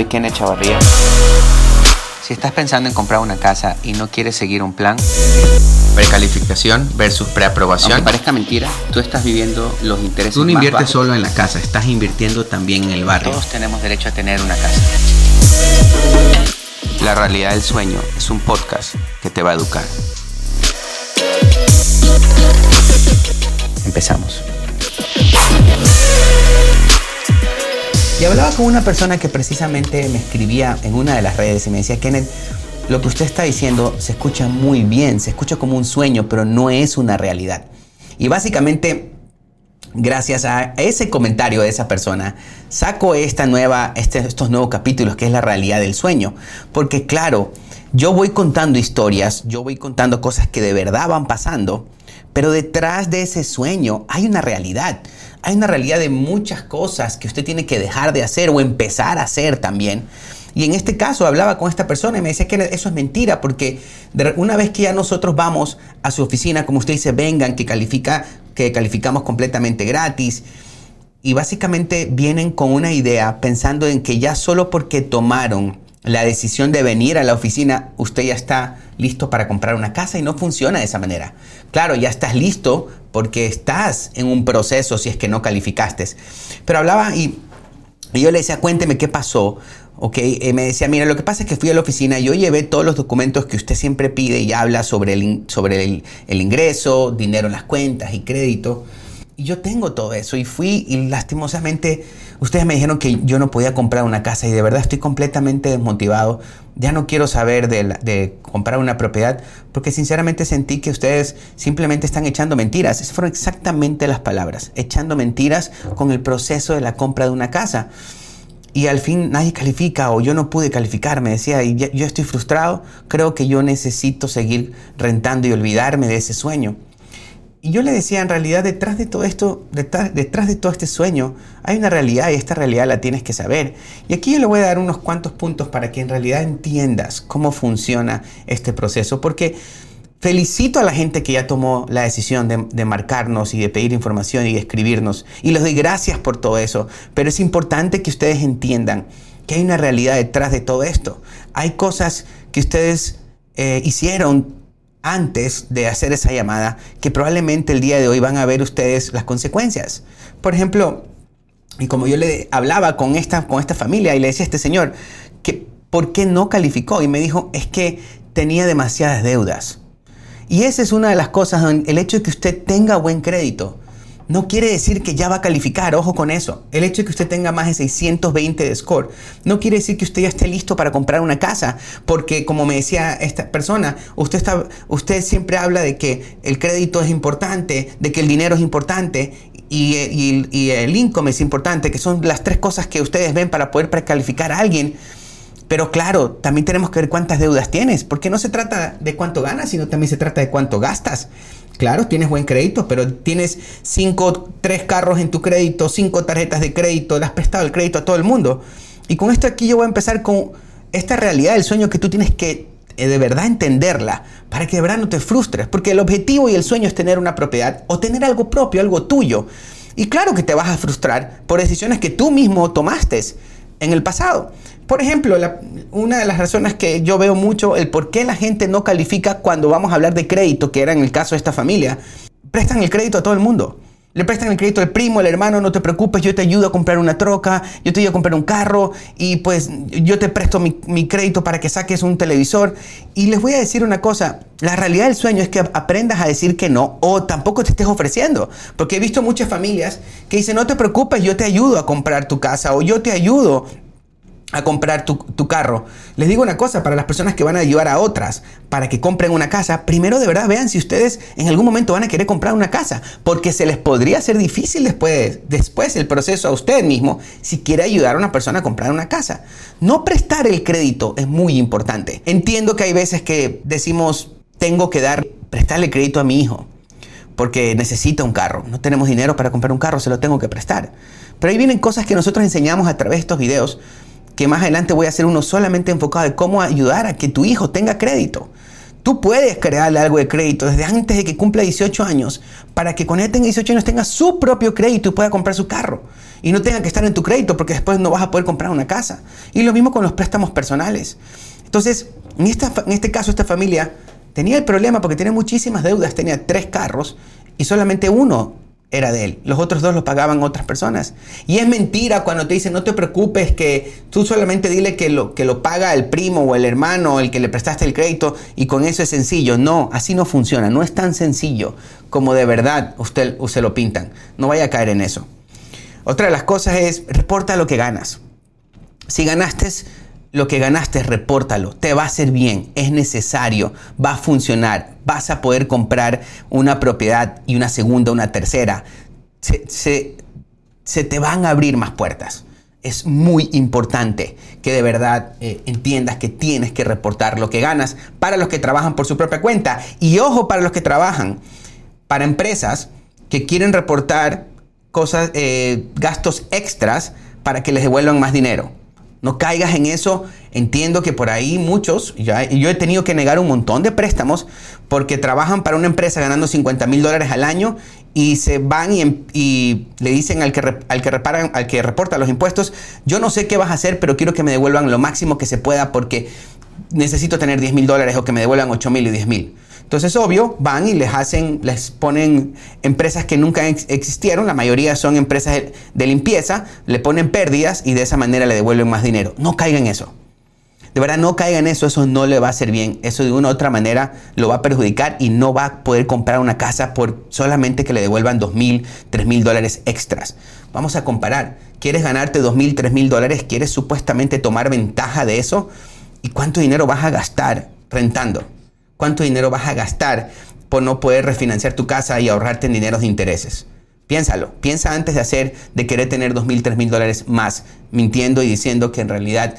soy Kenneth Chavarría. Si estás pensando en comprar una casa y no quieres seguir un plan, precalificación versus preaprobación. Aunque parezca mentira, tú estás viviendo los intereses Tú no más inviertes bajos. solo en la casa, estás invirtiendo también en el barrio. Todos tenemos derecho a tener una casa. La realidad del sueño es un podcast que te va a educar. Empezamos. Y hablaba con una persona que precisamente me escribía en una de las redes y me decía, Kenneth, lo que usted está diciendo se escucha muy bien, se escucha como un sueño, pero no es una realidad. Y básicamente, gracias a ese comentario de esa persona, saco esta nueva, este- estos nuevos capítulos que es la realidad del sueño. Porque claro, yo voy contando historias, yo voy contando cosas que de verdad van pasando, pero detrás de ese sueño hay una realidad. Hay una realidad de muchas cosas que usted tiene que dejar de hacer o empezar a hacer también. Y en este caso hablaba con esta persona y me decía que eso es mentira porque una vez que ya nosotros vamos a su oficina, como usted dice, vengan, que, califica, que calificamos completamente gratis, y básicamente vienen con una idea pensando en que ya solo porque tomaron la decisión de venir a la oficina, usted ya está listo para comprar una casa y no funciona de esa manera. Claro, ya estás listo porque estás en un proceso si es que no calificaste. Pero hablaba y, yo le decía, cuénteme qué pasó. Ok, Eh, me decía, mira, lo que pasa es que fui a la oficina, yo llevé todos los documentos que usted siempre pide y habla sobre el, sobre el ingreso, dinero en las cuentas y crédito. Yo tengo todo eso y fui y lastimosamente ustedes me dijeron que yo no podía comprar una casa y de verdad estoy completamente desmotivado. Ya no quiero saber de, comprar una propiedad porque sinceramente sentí que ustedes simplemente están echando mentiras. Esas fueron exactamente las palabras, echando mentiras con el proceso de la compra de una casa. Y al fin nadie califica o yo no pude calificar, me decía, yo estoy frustrado, creo que yo necesito seguir rentando y olvidarme de ese sueño. Y yo le decía, en realidad detrás de todo esto, detrás, detrás de todo este sueño, hay una realidad y esta realidad la tienes que saber. Y aquí yo le voy a dar unos cuantos puntos para que en realidad entiendas cómo funciona este proceso, porque felicito a la gente que ya tomó la decisión de, marcarnos y de pedir información y de escribirnos. Y les doy gracias por todo eso, pero es importante que ustedes entiendan que hay una realidad detrás de todo esto. Hay cosas que ustedes eh, hicieron antes de hacer esa llamada que probablemente el día de hoy van a ver ustedes las consecuencias. Por ejemplo, y como yo le hablaba con esta, con esta familia y le decía a este señor que por qué no calificó y me dijo es que tenía demasiadas deudas. Y esa es una de las cosas, el hecho de que usted tenga buen crédito no quiere decir que ya va a calificar, ojo con eso. El hecho de que usted tenga más de 620 de score no quiere decir que usted ya esté listo para comprar una casa, porque como me decía esta persona, usted, está, usted siempre habla de que el crédito es importante, de que el dinero es importante y, y- y el income es importante, que son las tres cosas que ustedes ven para poder precalificar a alguien. Pero claro, también tenemos que ver cuántas deudas tienes, porque no se trata de cuánto ganas, sino también se trata de cuánto gastas. Claro, tienes buen crédito, pero tienes cinco, tres carros en tu crédito, cinco tarjetas de crédito, le has prestado el crédito a todo el mundo. Y con esto aquí yo voy a empezar con esta realidad del sueño que tú tienes que eh, de verdad entenderla para que de verdad no te frustres, porque el objetivo y el sueño es tener una propiedad o tener algo propio, algo tuyo. Y claro que te vas a frustrar por decisiones que tú mismo tomaste en el pasado. Por ejemplo, la- una de las razones que yo veo mucho, el por qué la gente no califica cuando vamos a hablar de crédito, que era en el caso de esta familia, prestan el crédito a todo el mundo. Le prestan el crédito al primo, al hermano, no te preocupes, yo te ayudo a comprar una troca, yo te ayudo a comprar un carro y pues yo te presto mi, mi crédito para que saques un televisor. Y les voy a decir una cosa, la realidad del sueño es que aprendas a decir que no o tampoco te estés ofreciendo. Porque he visto muchas familias que dicen, no te preocupes, yo te ayudo a comprar tu casa o yo te ayudo a comprar tu, carro. Les digo una cosa, para las personas que van a ayudar a otras para que compren una casa, primero de verdad vean si ustedes en algún momento van a querer comprar una casa, porque se les podría hacer difícil después, después el proceso a usted mismo si quiere ayudar a una persona a comprar una casa. No prestar el crédito es muy importante. Entiendo que hay veces que decimos, tengo que dar, prestarle crédito a mi hijo porque necesita un carro. No tenemos dinero para comprar un carro, se lo tengo que prestar. Pero ahí vienen cosas que nosotros enseñamos a través de estos videos que más adelante voy a hacer uno solamente enfocado de cómo ayudar a que tu hijo tenga crédito. Tú puedes crearle algo de crédito desde antes de que cumpla 18 años para que cuando él tenga 18 años tenga su propio crédito y pueda comprar su carro. Y no tenga que estar en tu crédito porque después no vas a poder comprar una casa. Y lo mismo con los préstamos personales. Entonces, en, en este caso, esta familia tenía el problema porque tenía muchísimas deudas, tenía tres carros y solamente uno era de él. Los otros dos los pagaban otras personas. Y es mentira cuando te dicen, no te preocupes, que tú solamente dile que lo, que lo paga el primo o el hermano, o el que le prestaste el crédito, y con eso es sencillo. No, así no funciona. No es tan sencillo como de verdad usted, usted lo pintan. No vaya a caer en eso. Otra de las cosas es, reporta lo que ganas. Si ganaste lo que ganaste, repórtalo. Te va a hacer bien, es necesario, va a funcionar, vas a poder comprar una propiedad y una segunda, una tercera. Se, te van a abrir más puertas. Es muy importante que de verdad eh, entiendas que tienes que reportar lo que ganas para los que trabajan por su propia cuenta. Y ojo para los que trabajan para empresas que quieren reportar cosas, eh, gastos extras para que les devuelvan más dinero. No caigas en eso. Entiendo que por ahí muchos, ya, yo he tenido que negar un montón de préstamos porque trabajan para una empresa ganando 50 mil dólares al año y se van y, y, le dicen al que, al que reparan, al que reporta los impuestos, yo no sé qué vas a hacer, pero quiero que me devuelvan lo máximo que se pueda porque necesito tener 10 mil dólares o que me devuelvan 8 mil y 10 mil. Entonces, obvio, van y les hacen, les ponen empresas que nunca existieron, la mayoría son empresas de limpieza, le ponen pérdidas y de esa manera le devuelven más dinero. No caigan en eso. De verdad, no caigan en eso, eso no le va a hacer bien. Eso de una u otra manera lo va a perjudicar y no va a poder comprar una casa por solamente que le devuelvan dos mil, tres mil dólares extras. Vamos a comparar. ¿Quieres ganarte dos mil, tres mil dólares? ¿Quieres supuestamente tomar ventaja de eso? ¿Y cuánto dinero vas a gastar rentando? ¿Cuánto dinero vas a gastar por no poder refinanciar tu casa y ahorrarte en dineros de intereses? Piénsalo, piensa antes de hacer, de querer tener dos mil, tres mil dólares más, mintiendo y diciendo que en realidad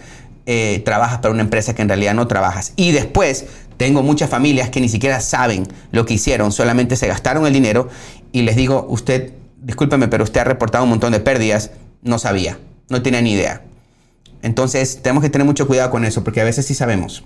eh, trabajas para una empresa que en realidad no trabajas. Y después tengo muchas familias que ni siquiera saben lo que hicieron, solamente se gastaron el dinero y les digo, usted, discúlpeme, pero usted ha reportado un montón de pérdidas, no sabía, no tenía ni idea. Entonces tenemos que tener mucho cuidado con eso, porque a veces sí sabemos.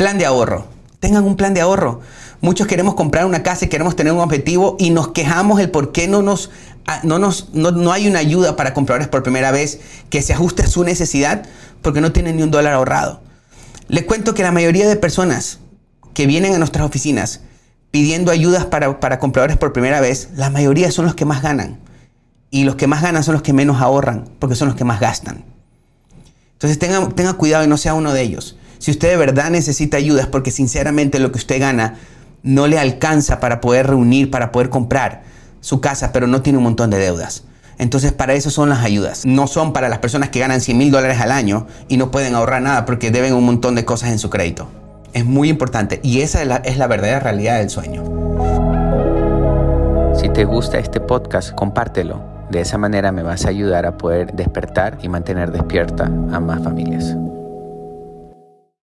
Plan de ahorro. Tengan un plan de ahorro. Muchos queremos comprar una casa y queremos tener un objetivo y nos quejamos el por qué no, nos, ah, no, nos, no, hay una ayuda para compradores por primera vez que se ajuste a su necesidad porque no tienen ni un dólar ahorrado. Les cuento que la mayoría de personas que vienen a nuestras oficinas pidiendo ayudas para, para compradores por primera vez, la mayoría son los que más ganan. Y los que más ganan son los que menos ahorran porque son los que más gastan. Entonces tenga, tenga cuidado y no sea uno de ellos. Si usted de verdad necesita ayuda porque sinceramente lo que usted gana no le alcanza para poder reunir, para poder comprar su casa, pero no tiene un montón de deudas. Entonces para eso son las ayudas. No son para las personas que ganan 100 mil dólares al año y no pueden ahorrar nada porque deben un montón de cosas en su crédito. Es muy importante y esa es la, es la verdadera realidad del sueño. Si te gusta este podcast, compártelo. De esa manera me vas a ayudar a poder despertar y mantener despierta a más familias.